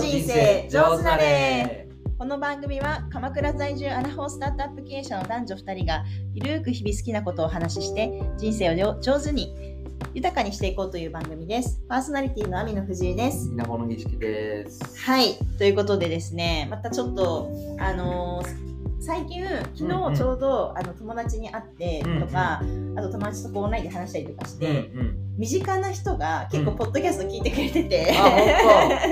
そ人生上手なれこの番組は鎌倉在住アラフォースタートアップ経営者の男女2人がゆるーく日々好きなことをお話しして人生を上手に豊かにしていこうという番組です。パーソナリティの網野藤井です。稲穂の儀式です。はい。ということでですね、またちょっと、あのー最近、昨うんうん日ちょうど、あの友達に会ってとか、あと友達とこうオンラインで話したりとかして、うん。身近な人が結構うんポッドキャスト聞いてくれてて、あ、本当。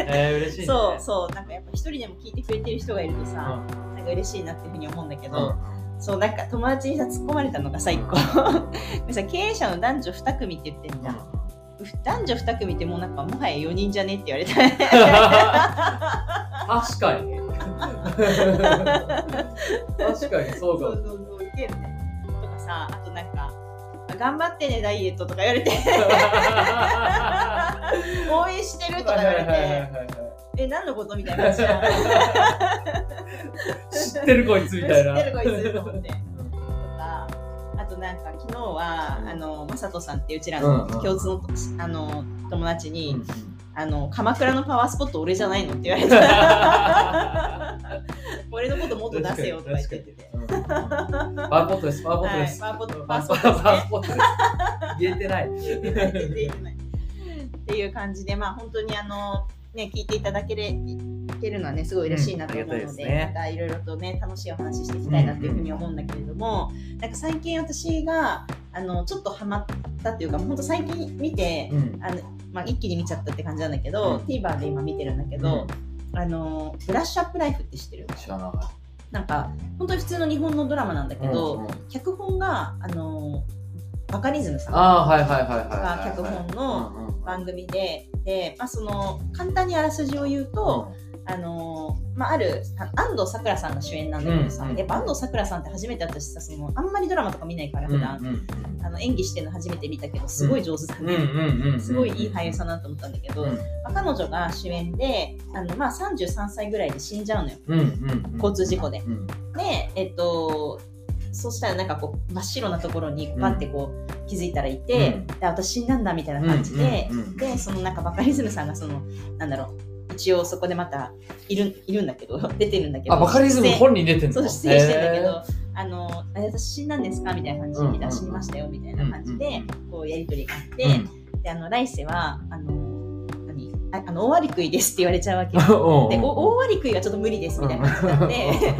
えー、嬉しいね。そうそうなんかやっぱ一人でも聞いてくれてる人がいるとさ、うん。なんか嬉しいなっていうふうに思うんだけど、うん。そうなんか友達にさ突っ込まれたのがさ一個でさ経営者の男女2組って言ってんじゃん、男女2組ってもうなんかもはや4人じゃねって言われた 確かに。確かにそうかも。そうそうそういけるね。とかさあとなんか頑張ってねダイエットとか言われて。応援してるとか言われて。え何のことみたいな知ってるこいつみたいな。知ってるこいつと思って。とかあとなんか昨日はあのマサトさんっていううちらのうんうん共通の,、あの友達に、うんあの鎌倉のパワースポット俺じゃないのって言われた 俺のこともっと出せよとか言っててうんパワーポットです、パワーポットです。はいパワーポットパワーポットですねパワーポットです。言えてない。言えてないっていう感じでまあ本当にあのね聞いていただけれけるのはねすごい嬉しいなと思うので,、うんですねまたいろいろとね楽しいお話していきたいなっていうふうに思うんだけれども、なんか最近私があのちょっとハマったっていうか本当最近見て、うん。あのまあ、一気に見ちゃったって感じなんだけど、うん。TVer で今見てるんだけど、あのブラッシュアップライフって知ってる？知らない。なんか本当に普通の日本のドラマなんだけど、うんうん。脚本があのバカリズムさん。ああ、はいはいはいはいはいがはい。脚本のうんうん番組でで、まあ、その簡単にあらすじを言うと、あのまあ、あるあ安藤サクラさんが主演なんだけどさ、うんうんやっぱ安藤サクラさんって初めて私さそのあんまりドラマとか見ないからうん普段、うん。うんあの演技してるの初めて見たけどすごい上手だね、うんうんうんうんすごいいい俳優さんだなと思ったんだけど、うん。まあ、彼女が主演であの、まあ、33歳ぐらいで死んじゃうのよ。うんうん交通事故で。うんでえっとそしたらなんかこう真っ白なところにパッてこう気づいたらいて、うん。で私死んだんだみたいな感じで、うんうんうん。でそのなんかバカリズムさんがそのなんだろう一応そこでまたいるいるんだけど 出てるんだけど。あ、バカリズム本人出てんの？そう出演してんだけへど、あのあ私死んだんですか？みたいな感じで、死にましたよみたいな感じで、うんうんこうやり取りがあって、ーであの来世はあの何？ああの大割り食いですって言われちゃうわけ。でお大割り食いはちょっと無理ですみたいな感じになって。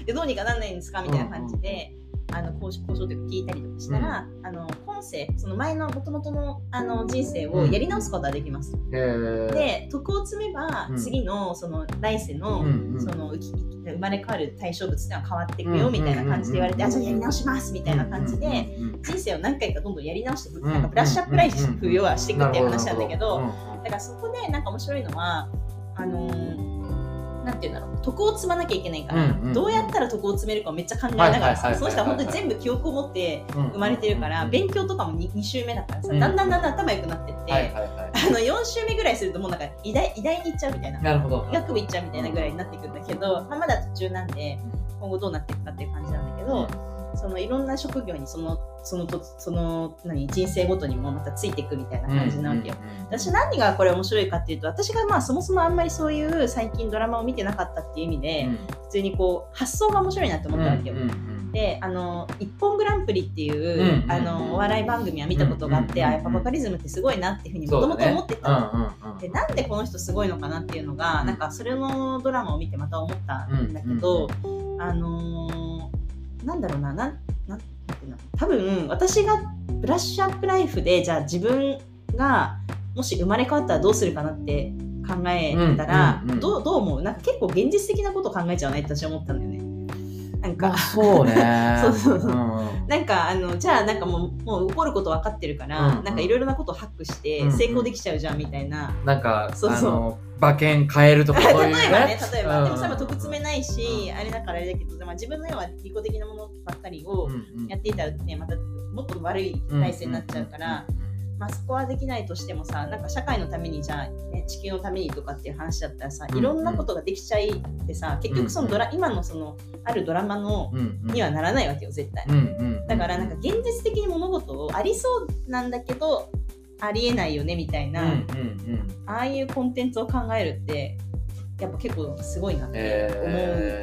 うんでどうにかなんないんですかみたいな感じで、あの交渉というか聞いたりとかしたら、あの今世その前のもともとのあの人生をやり直すことができます。へー。で徳を積めば、うん。次のその来世の,、うんうんその生まれ変わる対象物っていうのは変わっていくよ、うんみたいな感じで言われて、うんあじゃあやり直しますみたいな感じで、うんうんうん人生を何回かどんどんやり直して、うん。なんかブラッシュアップライフ要はしていくっていう話なんだけど、だからそこでなんか面白いのはあのーなんていうんだろう徳を積まなきゃいけないから、うんうんどうやったら徳を積めるかをめっちゃ考えながらさその人は本当に全部記憶を持ってうん生まれてるから、うん勉強とかも 2, 2週目だからさ、うんだんだんだんだん頭良くなってって、はいはいはあの4週目ぐらいするともうなんか医大医大に行っちゃうみたいないなるほど。医学部行っちゃうみたいなぐらいになってくるんだけど、まあ、まだ途中なんで今後どうなっていくかっていう感じなんだけど、そのいろんな職業にそのそのとその何人生ごとにもまたついていくみたいな感じなわけよ。私何がこれ面白いかっていうと私がまあそもそもあんまりそういう最近ドラマを見てなかったっていう意味で、普通にこう発想が面白いなって思ったわけよ。であの「一本グランプリ」っていう、うんうんあのお笑い番組は見たことがあって、うんあやっぱバカリズムってすごいなっていうふうにもともと思ってたの。でたなんでこの人すごいのかなっていうのが、うん。なんかそれのドラマを見てまた思ったんだけど、あのーなんだろうななんなんていうの？多分私がブラッシュアップライフでじゃあ自分がもし生まれ変わったらどうするかなって考えたら、うんうんうん。どうどう思う？なんか結構現実的なことを考えちゃうねって私は思ったんだよね。なんか。まあそうね。そうそうそう。うん。なんかあのじゃあなんかもうもう起こること分かってるから、うんうん。なんかいろいろなことをハックしてうんうん。成功できちゃうじゃんみたいな、なんかそうそう。あの馬券変えるとか 例えばね例えば、うん。でもそれは得詰めないし、あれだからあれだけど、まあ、自分の要は利己的なものばっかりをうんうん。やっていたらねまたもっと悪い体制になっちゃうから、まあ、そこはできないとしてもさなんか社会のためにじゃあ、ね、地球のためにとかっていう話だったらさうん。いろんなことができちゃいってさ結局そのドラ、今のそのあるドラマのうんうん。にはならないわけよ絶対。うんうんだからなんか現実的に物事をありそうなんだけどありえないよねみたいな、うんうんうん。ああいうコンテンツを考えるってやっぱ結構すごいなって思うっ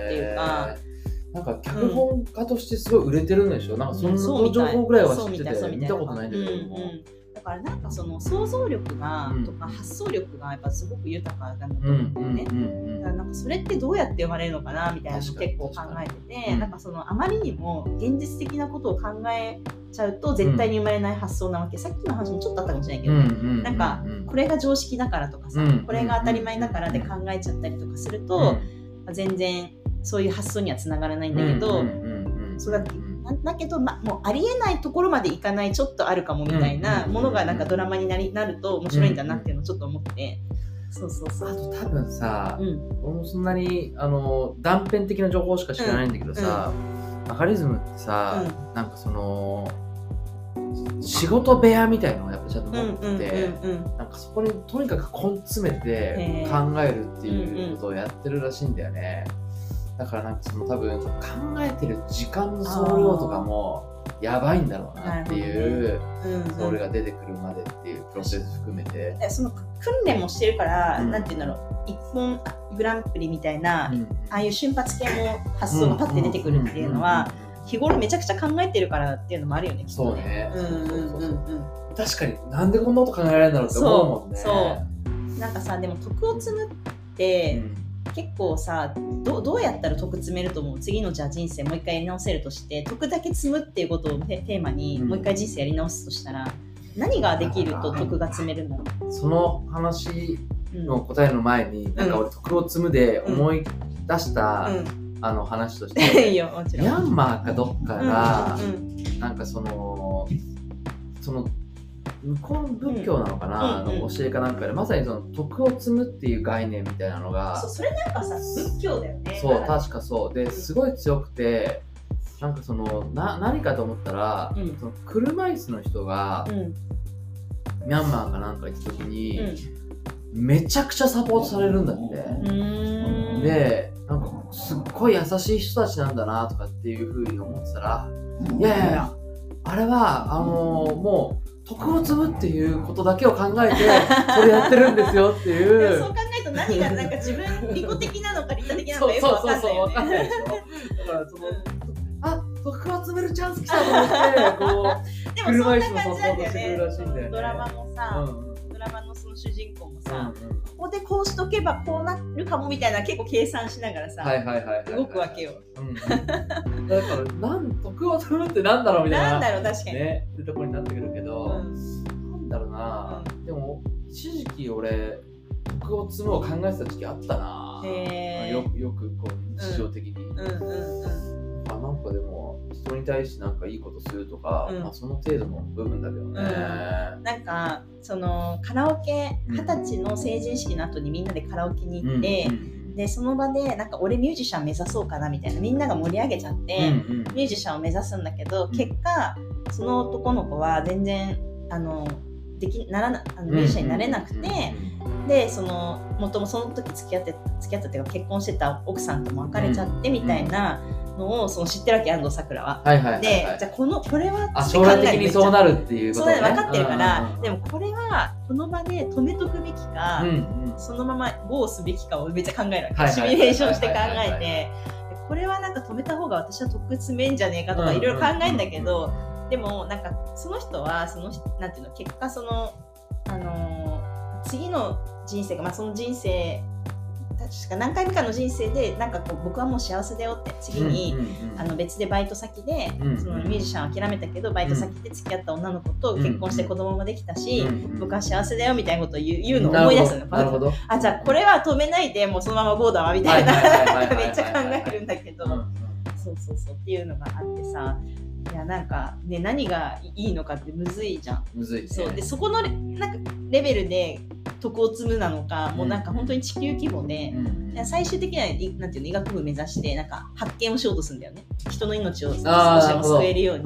ていうか、えー。なんか脚本家としてすごい売れてるんでしょ、なんかそうんそうみたい。の情報ぐらいは知ってて見たことないんだけども、うんうん。だからなんかその想像力が、うん。とか発想力がやっぱすごく豊かだなとうん思うんだよね。うん。だからなんかそれってどうやって生まれるのかなみたいなの結構考えてて、うん。なんかそのあまりにも現実的なことを考えちゃうと絶対に生まれない発想なわけ、さっきの話もちょっとあったかもしれないけど、なんかこれが常識だからとかさ、うんこれが当たり前だからで考えちゃったりとかすると、まあ全然そういう発想にはつながらないんだけど、そうだなだけど、ま、もうありえないところまでいかないちょっとあるかもみたいなうんものがなんかドラマになりなると面白いんだなっていうのをちょっと思って、そうそうそあう。と多分さ、うん。俺もそんなにあの断片的な情報しか知らないんだけどさ、バカリズムってさ、なんかその仕事部屋みたいなのをやっぱちゃんとうんうん持ってて、うんうん。なんかそこにとにかく根詰めてへ考ーえるっていうことをやってるらしいんだよね。だからなんかその多分考えてる時間の総量とかもやばいんだろうなっていう、うんそれが出てくるまでっていうプロセス含めて。でその訓練もしてるから、うん。なんて言うんだろう。一本あグランプリみたいな、うんああいう瞬発系の発想がパッて出てくるっていうのは、日頃めちゃくちゃ考えてるからっていうのもあるよねきっとそうね。うんうんうんそうそううん。確かになんでこんなこと考えられるんだろうって思うもんね。そう。なんかさでも徳を積むって、結構さどどうやったら得積めると思う？次のじゃあ人生もう一回やり直せるとして得だけ積むっていうことをテテーマにうん。もう一回人生やり直すとしたら、何ができると得が積めるんだろうんその話う、うん。の答えの前に、なんか俺徳を積むで思い出した、うあの話としん、いいて、よもちろん。ミャンマーかどっかが、うん。うん。なんかそのその向こうの仏教なのかな、うん。うん。の教えかなんかで。まさにその徳を積むっていう概念みたいなのが。そうそれなんかさ仏教だよね。そう確かそう。ですごい強くてなんかそのな何かと思ったら、うん。その車椅子の人がうん。ミャンマーかなんか行った時に、うん。めちゃくちゃサポートされるんだって。でなんかすっごい優しい人たちなんだなとかっていうふうに思ってたらいやいやいやあれはあのーもう徳を積むっていうことだけを考えて それやってるんですよっていう。そう考えると何がなんか自分利己的なのか利他的なのそうかよくわかそうそうんそうないよね。分かんないでしょ。だからその あ徳を積めるチャンス来たと思ってこでう車椅子のもそんな感じなんだよね。ドラマもうさ、んうんさ、うんうん。ここでこうしとけばこうなるかもみたいな結構計算しながらさ、動くわけよ。うんうん。だからなん徳を積むってなんだろうみたいな。なんだろう確かに。ね。ってところになってくるけど、うんなんだろうな、うでも一時期俺徳を積むを考えてた時期あったな、よくよくこう日常的に、うんうんうん。まあ、なんかでも人に対してなんかいいことするとか、うん。まあ、その程度の部分だけどね、なんかそのカラオケうん。二十歳の成人式の後にみんなでカラオケにうん行って、うんでその場でなんか俺ミュージシャン目指そうかなみたいなみんなが盛り上げちゃって、うんうんミュージシャンを目指すんだけど、ん。結果その男の子は全然あのできならなあのミュージシャンになれなくて、でそのもともその時付き合って付き合ったっていうか結婚してた奥さんとも別れちゃってみたいなのをその知ってるわけ安藤サクラは。はいはいはい、はい、でじゃあこのこれはあ将来的にそうなるるっていうこそうとねだね分かってるから、うんでもこれはこの場で止めとくべきか、うんうん。そのまま GO すべきかをめっちゃ考えるわけ、はいはいシミュレーションして考えて。でこれはなんか止めた方が私は得詰めんじゃねえかとかうん。いろいろ考えるんだけど、でもなんかその人はそのなんていうの結果その、あのー次の人生が、まあ、その人生確か何回目かの人生でなんかこう僕はもう幸せだよって次に、あの別でバイト先で、うんそのミュージシャンを諦めたけどバイト先で付き合った女の子と結婚して子供もできたし、うん僕は幸せだよみたいなことを言う言うのを思い出すのなるほど。あじゃあこれは止めないでもうそのまま GO だわみたいなめっちゃ考えるんだけど。そうそうそう。っていうのがあってさいやなんかね何がいいのかってむずいじゃん。むずいね。そう。でそこのレなんかレベルで徳を積むなのか、もうなんか本当に地球規模で、うん。最終的にはいなんていうの医学部目指してなんか発見をしようとするんだよね。人の命を少しでも救えるように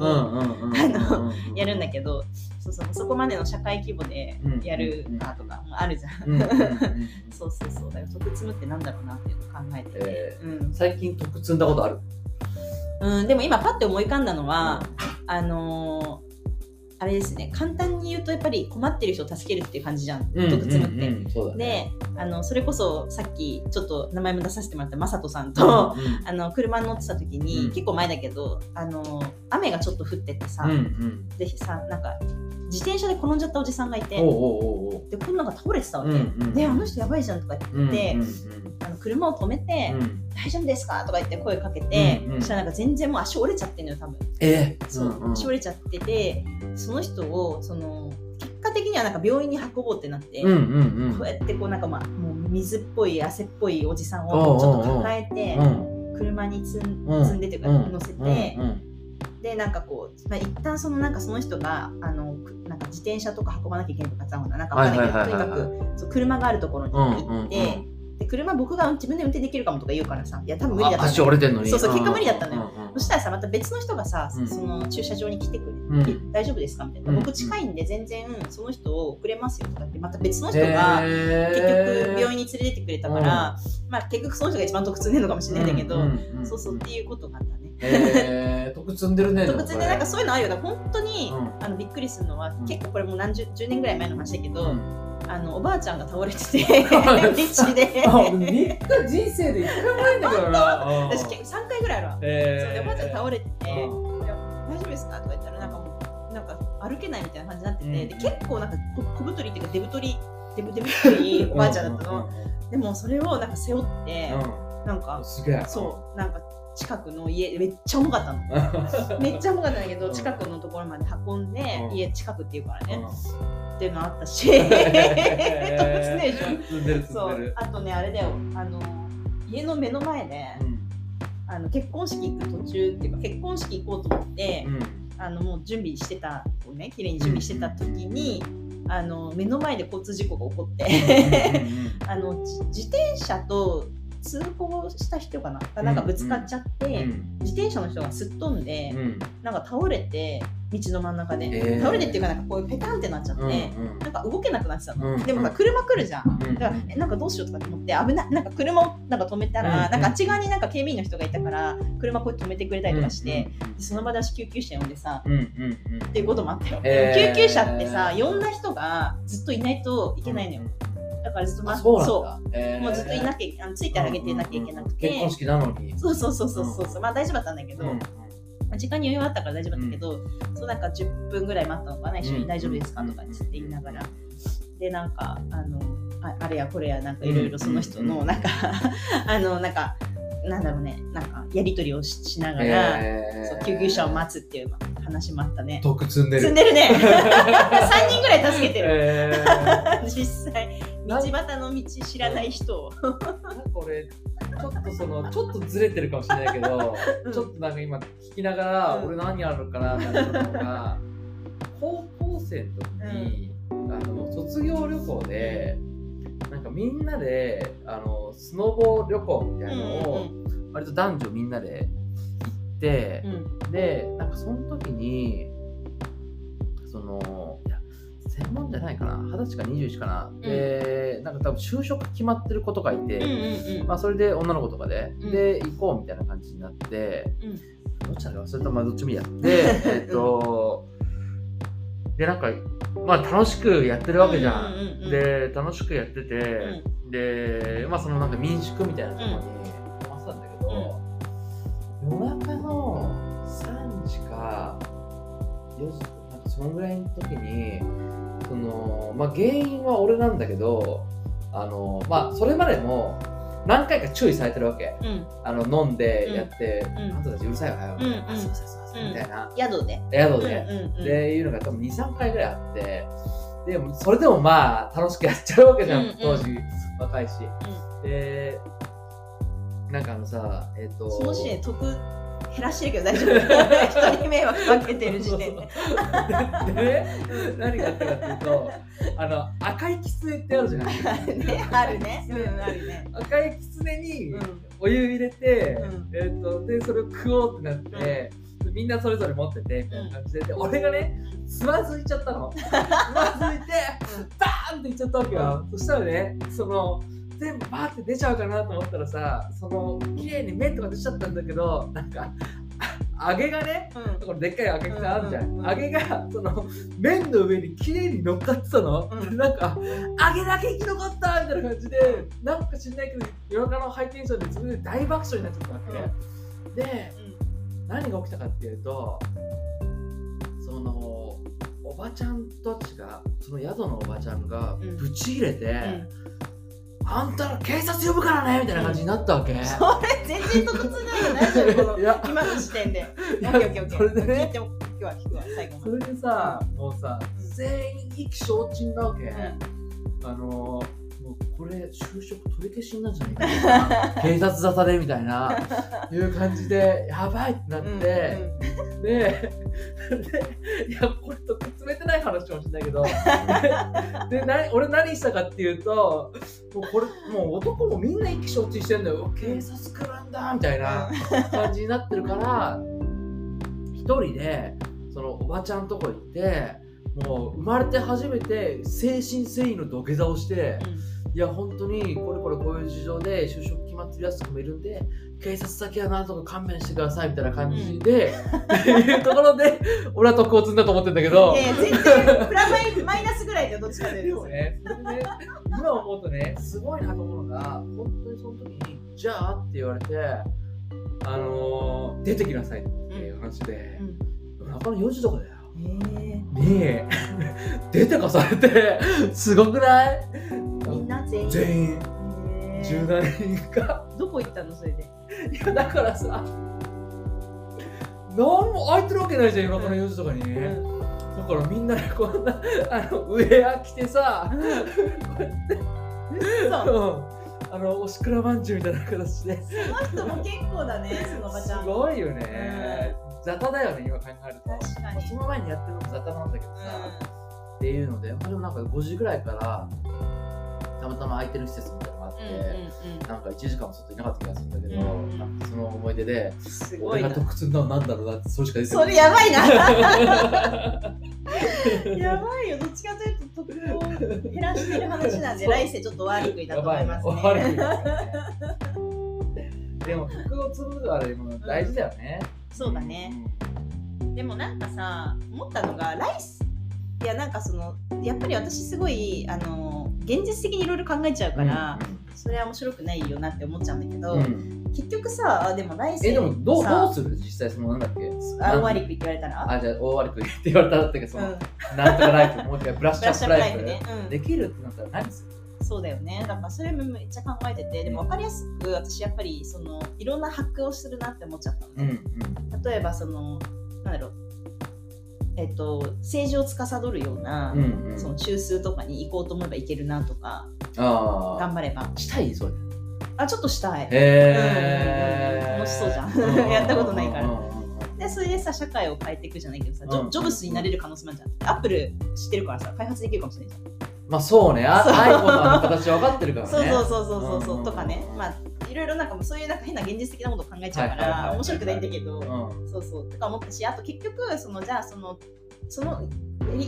やるんだけどそうそうそこまでの社会規模でやるかとかもあるじゃん、うんうんうんうん。そうそうそう。だから徳積むってなんだろうなっていうのを考えてて、えうん。最近徳積んだことある？うん、でも今パッて思い浮かんだのは、あのーあれですね簡単に言うとやっぱり困ってる人を助けるっていう感じじゃん。うん毒積むって。うんうんそうだね。であのそれこそさっきちょっと名前も出させてもらったまさとさんと、うん あの車に乗ってた時に、うん。結構前だけどあの雨がちょっと降っててさ、うんうん。でさなんか自転車で転んじゃったおじさんがいてでこんなんが倒れてたわけ、うんうんであの人やばいじゃんとか言って、あの車を止めて、うん。大丈夫ですか？とか言って声かけて、そしたらなんか全然もう足折れちゃってんのよ多分。えそう、足折れちゃっててその人をその結果的にはなんか病院に運ぼうってなって、うんうんうん。こうやってこうなんかまあもう水っぽい汗っぽいおじさんをちょっと抱えてうん車に積んでというかうん乗せて、うんでなんかこう、まあ、一旦そのなんかその人があのくなんか自転車とか運ばなきゃいけないとかさなんかわかんないけど、とにかくそう車があるところに行って、うんうんうんで車僕が自分で運転できるかもとか言うからさいや多分無理だったあ足折れてんのにそうそう結果無理だったのよ。うんうん。うんそしたらさまた別の人がさ、うん。その駐車場に来てくれて、うん。え大丈夫ですかみたいな、うん僕近いんで全然その人を送れますよとかってまた別の人が結局病院に連れてってくれたから、まあ結局その人が一番得積んでるのかもしれないんだけど、そうそうっていうことがあったね。えー、得積んでるね特別でなんかそそういうのあるよだから本当に、うん。あのびっくりするのは、ん。結構これもう何十10年ぐらい前の話だけど、うん。あのおばあちゃんが倒れてて 道で。あ俺3日人生で一回もないんだけどな。私結構3回ぐらいあるわ、えそうでおばあちゃん倒れてて、大丈夫ですか？とか言ったらなんかもうなんか歩けないみたいな感じになってて、うん。で結構なんかこ小太りっていうかデブ太りデブデブ太りおばあちゃんだったの、でもそれをなんか背負って、うん。なんかそうなんか近くの家めっちゃ重かったの。めっちゃ重かったんだけどうん。近くのところまで運んで、うん。家近くっていうからね、うん。っていうのあったし。そう。あとねあれだよ。あの家の目の前で、うん。あの結婚式行く途中っていうか結婚式行こうと思って、うん。あのもう準備してたをね。綺麗に準備してた時に、あの目の前で交通事故が起こって。あのじ自転車と通報した人かな？がなんかぶつかっちゃって、うん自転車の人がすっ飛んで、うん。なんか倒れて道の真ん中で、えー。倒れてっていうかなんかこういうペタンってなっちゃって、うんなんか動けなくなってたの、うんでもさ車来るじゃん。うん。だからえなんかどうしようとかって思って危ないなんか車をなんか止めたら、うんなんかあっち側になんか警備員の人がいたから車こうやって止めてくれたりとかして、でその場で私救急車呼んでさうんうんうん。っていうこともあったよ、えー。救急車ってさ呼んだ人がずっといないといけないのよだからずっとあ待そうなんだ。えー。もうずっといなきゃあのついてあげてなきゃいけなくて、結婚式なのに。そうそうそうそうそう、まあ大丈夫だったんだけど、うんまあ時間に余裕あったから大丈夫だったけど、そうなんか10分ぐらい待ったのかな一緒うんに大丈夫ですかとかって言いながら、でなんかあのああれやこれやなんかいろいろその人うんのなん。か、あのなんか なんだろうね。なんかやり取りをししながら、えー。そう救急車を待つっていう話もあったね。得積んでる。積んでるね。3人ぐらい助けてる。えー。実際道端の道知らない人を。なんか俺ちょっとそのちょっとずれてるかもしれないけど、うん。ちょっとなんか今聞きながら、うん。俺何あるかなってなったのが高校生の時に、あの卒業旅行でなんかみんなであのスノボ旅行みたいなのを、割と男女みんなで行ってう、ん。でなんかその時にその専門じゃないかな。二十歳か21かな、でなんか多分就職決まってる子とかいて、うんうんうん。まあ、それで女の子とかで、うん。で行こうみたいな感じになって、うん。どっちだか忘れたまあどっちもやで えっとでなんかまあ楽しくやってるわけじゃん,、うんうんうんうんで楽しくやってて、でまあそのなんか民宿みたいなところに泊まってたんだけど、夜中の3時か4時なんかそのぐらいの時にそのまあ原因は俺なんだけどあのまあそれまでも何回か注意されてるわけ。うん。あの飲んでやって、ん。あんたたちうるさいわよ、うんうんあすいませんすいません、みたいな。宿で。宿で、うんうんうん。でいうのが多分23回ぐらいあって。でもそれでもまあ楽しくやっちゃうわけじゃん、うんうん。当時若いし、でなんかあのさえっ、とその時点で得減らしてるけど大丈夫。人に迷惑かけてる時点で。でね何があったかっていうとあの赤いキツネってあるじゃないねあるねうんあるね赤いキツネにお湯入れて、うんえっとでそれを食おうってなって、みんなそれぞれ持っててみたいな感じでで俺がねつまずいちゃったのつまずいてバーンっていっちゃったわけよ、そしたらねその全部バーって出ちゃうかなと思ったらさその綺麗に麺とか出ちゃったんだけどなんかあ揚げがねうん。これでっかい揚げがあるじゃうんうんうんん。揚げがその麺の上に綺麗に乗っかってたの、うん。なんか揚げだけ生き残ったみたいな感じでなんか知んないけど夜中のハイテンションで自分で大爆笑になっちゃったわけ、で何が起きたかっていうとそのおばちゃんたちがその宿のおばちゃんがうん。ぶち入れて、うんあんたら警察呼ぶからねみたいな感じになったわけ、それ全然突然ないよ大丈夫このいや。今の時点で。いオやッケーオッケーオッケー。それでね。聞いても聞くわ聞くわ最後それでさもうさうん全員意気消沈なわけ、うん。あのもうこれ就職取り消しになるんじゃないかな。警察沙汰でみたいな。いう感じでやばいってなって、うんで でいやこれない話かもしれないけどでな俺何したかっていうともうこれもう男もみんな意気承知してんだよ警察来るんだみたいな感じになってるから一人でそのおばちゃんとこ行ってもう生まれて初めて精神誠意の土下座をして、いや本当にこれこれこういう事情で就職決まってるやつとかもいるんで警察先はなんとか勘弁してくださいみたいな感じで、っていうところで 俺は特を積んだと思ってんだけど。いやいや全然プラマイマイナスぐらいでどっちかででもねそれでね今思うとねすごいなと思うのが本当にその時に「じゃあ?」って言われてあのー出てきなさいっていう話で、夜中の4時とかだよ。へに 出てかされてすごくない？全員。全員。へー。十何人か。どこ行ったのそれで？いやだからさ何も空いてるわけないじゃん夜中の4時とかに、うん。だからみんなでこんなあのウェア着てさこうやってそうあのおしくらまんじゅうみたいな形で。その人も結構だねそのおばちすゃん。ごいよね、雑多だよね今考えると。確かに。まあその前にやってるのも雑多なんだけどさ、っていうので、まあ、でもなんか5時ぐらいからたまたま空いてる施設みたいなのがあって、うんうんうん。なんか1時間も外いなかった気がするんだけど、うん。うんなんかその思い出で、すごいな。俺が得積んだのなんだろうなって、それしか出てそれやばいな。やばいよ。どっちかというと得を減らしてる話なんで来世ちょっと悪いだと思いますね。でも、服を積むのはでも大事だよね。そうだね。でもなんかさ思ったのがライスいやなんかそのやっぱり私すごいあの現実的にいろいろ考えちゃううん。から、それは面白くないよなって思っちゃうんだけど、結局さでも来世え、でもどうさどうする？実際そのなんだっけ？あ大割り食いって言われたら？あ、じゃあ大割り食いって言われたらだけど、その、うんなんとかライフ、もう一回ブラッシュアップライフねうんできるってなったら何するそうだよねだからそれもめっちゃ考えててでも分かりやすく私やっぱりそのいろんなハックをするなって思っちゃったのね、うん例えばそのなんだろうえっと政治を司るような、うん。うんうん。その中枢とかに行こうと思えば行けるなとかあ頑張ればあ。したいそれ。あちょっとしたいへえ。楽しそうじゃんやったことないからでそれでさ社会を変えていくじゃないけどさジョブスになれる可能性もあるじゃんアップル知ってるからさ開発できるかもしれないじゃんまあそうね、あそう。iPhone の形分かってるからね。そうそうそうそうそうそう、うん。うんとかね。まあいろいろなんかそういうなんか変な現実的なことを考えちゃうからはいはいはいはい。面白くないんだけど、うん。そうそう。とか思ったしあと結局そのじゃあそのその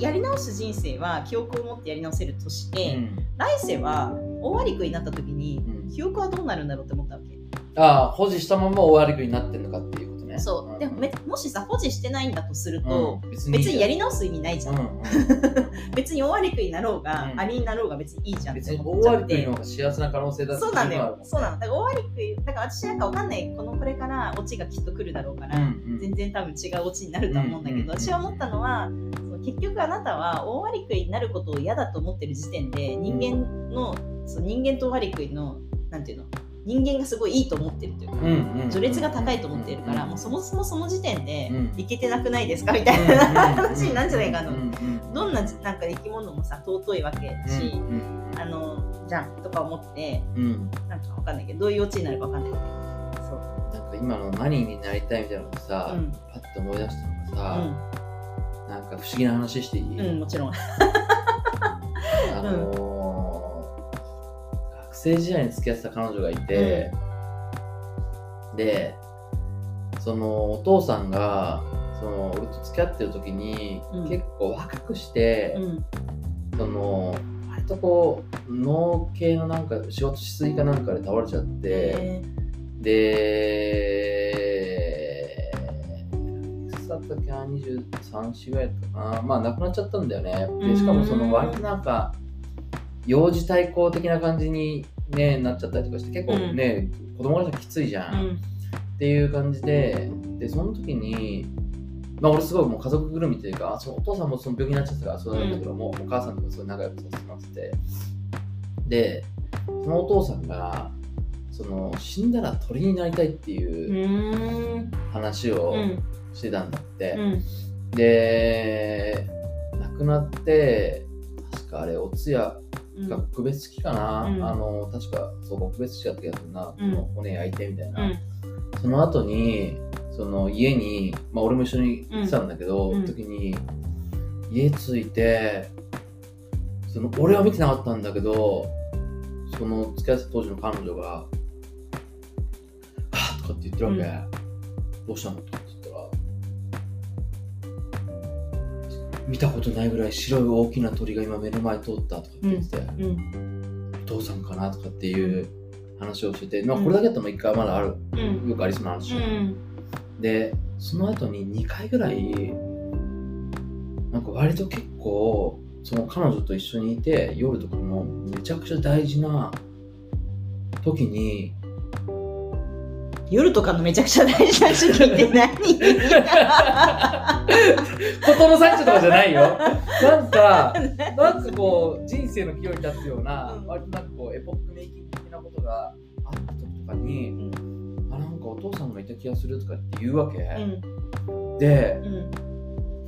やり直す人生は記憶を持ってやり直せるとして、来世は大割り食いになった時にうん。記憶はどうなるんだろうって思ったわけ、ああ、保持したまま終わりくになってるのかっていうね。そう。でもめもしさ保持してないんだとするうん。と、別別にやりり直す意味ないじゃん、うんうん 別に大割り食いになろうが、うん。ありになろうが別にいいじゃんっ別にて思っちゃって。終わりくいの方が幸せな可能性だそうなんだよ。そうなのだ。から大割り食いだから私なんかわかんないこのこれからオチがきっと来るだろうから、うんうん。全然多分違うオチになるとは思うんだけど、うんうん私は思ったのは結局あなたは大割り食いになることを嫌だと思ってる時点で人間の、そう人間と大割り食いのなんていうの人間がすごいいいと思ってるというか、うんうん序列が高いと思っているから、うんもうそもそもその時点でうん。いけてなくないですか？みたいな話になるんじゃないかな、どんななんか生き物もさ尊いわけだし、うんあのじゃんとか思ってうん。なんかわかんないけどどういうオチになるかわかんない。けどそう。なんか今の何になりたいみたいなのをさ、うん。パッと思い出したのがさ、うん。なんか不思議な話していい、うん、もちろん。あのー学生時代に付き合ってた彼女がいて、でそのお父さんがその俺と付き合ってる時に、うん。結構若くして、うん。その割とこう脳系のなんか仕事しすぎかなんかで倒れちゃって、えでつだったっけな23歳ぐらいだったかな。まあ亡くなっちゃったんだよね。でしかもその割となんか幼児対抗的な感じに、ね、なっちゃったりとかして結構ね、子供がきついじゃん、うん。っていう感じででその時にまあ俺すごいもう家族ぐるみっていうかそのお父さんもその病気になっちゃったからそうなんだけども、お母さんとかすごい仲良くさせてもらって。てでそのお父さんがその死んだら鳥になりたいってういう話をうん。してたんだって、うん。で亡くなって確かあれお通夜うんが告別式かな、うん。あの確かそう告別式だった気がするな、うん。骨焼いてみたいな、うん。その後にその家に、まあ、俺も一緒に来てたんだけど、うん。時に家着いてその俺は見てなかったんだけどその付き合ってた当時の彼女が「はぁとかって言ってるわけ、うどうしたの？と。か見たことないぐらい白い大きな鳥が今目の前通ったとか言ってて、うんお父さんかなとかっていう話をしてて、まあこれだけだったら一回まだある、うん。よくありそうな話、うん。でその後に2回ぐらいなんか割と結構その彼女と一緒にいて夜とかもめちゃくちゃ大事な時に夜とかのめちゃくちゃ大事な時期って何？事の最中とかじゃないよ。なんか なんかこう人生の岐路に立つような、うん。割となんかこうエポックメイキング的なことがあった時とかに、あなんかお父さんがいた気がするとかって言うわけ、うん。でうん。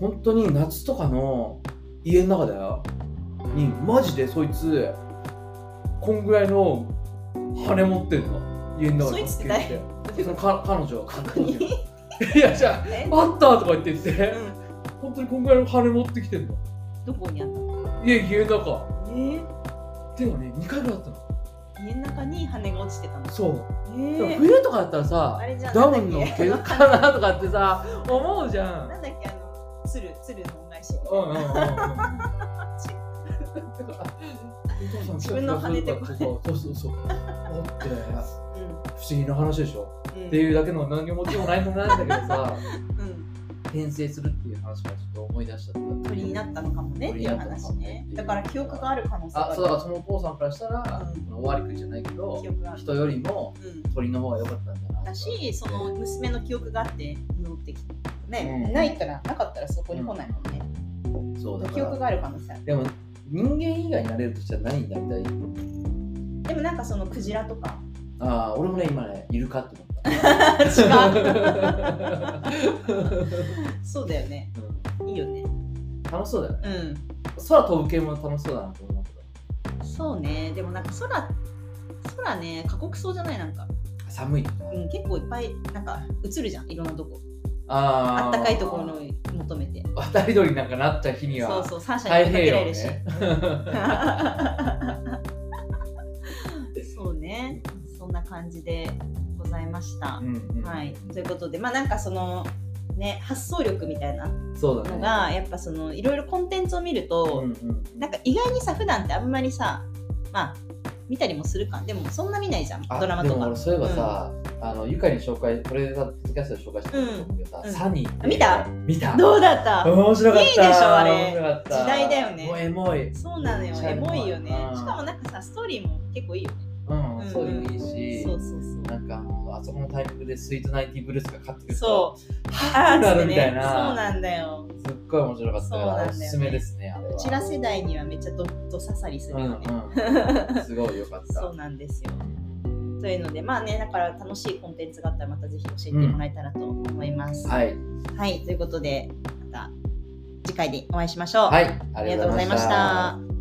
本当に夏とかの家の中だよ。にマジでそいつこんぐらいの羽持ってんの。家の中そにいつって誰そのか彼女ここにいやじゃあえ？あったとか言って。言ってうん。本当にこんぐらいの羽持ってきてんの。どこにあったの？家家の中。えー？っていうのがね2回ぐらいあったの。家の中に羽が落ちてたの？そう、えでもー冬とかだったらさあれじゃんダウンのなんだっけ？毛かなとかってさ思うじゃん。なんだっけ？あの鶴鶴の恩返しう んうんうんうん自分の羽でこうそうそう。そう。思って、不う思議な話でしょ？んうんっていうだけの何ももちろんないのなんだけどさ、うん。転生するっていう話がちょっと思い出しちゃった。鳥になったのかもねっていう話ね。だから記憶がある可能性があ、そうだからそのお父さんからしたら、うん。終わりくじじゃないけど記憶があ、る。人よりもうん鳥の方が良かったんだな。だしその娘の記憶があって戻ってきたね、うん。ないからなかったらそこに来ないもんね、そうだ。記憶がある可能性ある。でも人間以外になれるとしたら何になりたい？でもなんかそのクジラとかああ、俺もね、今ね、イルカって思った。違う。そうだよね。いいよね。楽しそうだよね。うん。空飛ぶ系も楽しそうだなと思うけど。そうね。でもなんか空空ね過酷そうじゃない？なんか、寒い。うん、結構いっぱいなんか映るじゃん。いろんなとこ。あー。あったかいところを求めて。渡り鳥なんかなった日には。そうそう三者に太追いかけられるし、感じでございました、うんうん。はい。ということでまあなんかそのね発想力みたいなそうだね。のがやっぱそのいろいろコンテンツを見ると、うんうん。なんか意外にさ普段ってあんまりさまあ見たりもするか。でもそんな見ないじゃんあドラマとか。でも俺そういえばさ、あのゆかに紹介これがポッドキャストで紹介した。と思うけどさ、うん。サニーって見た？見た。どうだった？面白かった。いいでしょあれ。面白かった。時代だよね。もうエモい。そうなのよ。エモいよね。うん。しかもなんかさストーリーも結構いいよねうん、うんそういうのいいしそうそうそう。なんかあのあそこのタイミングでスイートナインティーブルースが勝ってくるとそう。はぁってなるみたいなそうなんだよ。すっごい面白かったかそうなんだよ。ねらおすすめですねあれはうちら世代にはめっちゃドッと刺さりするうんよね、うんすごいよかった。そうなんですよ。というのでまあねだから楽しいコンテンツがあったらまたぜひ教えてもらえたらと思います、はい。はい。ということでまた次回でお会いしましょう、はい。あありがとうございました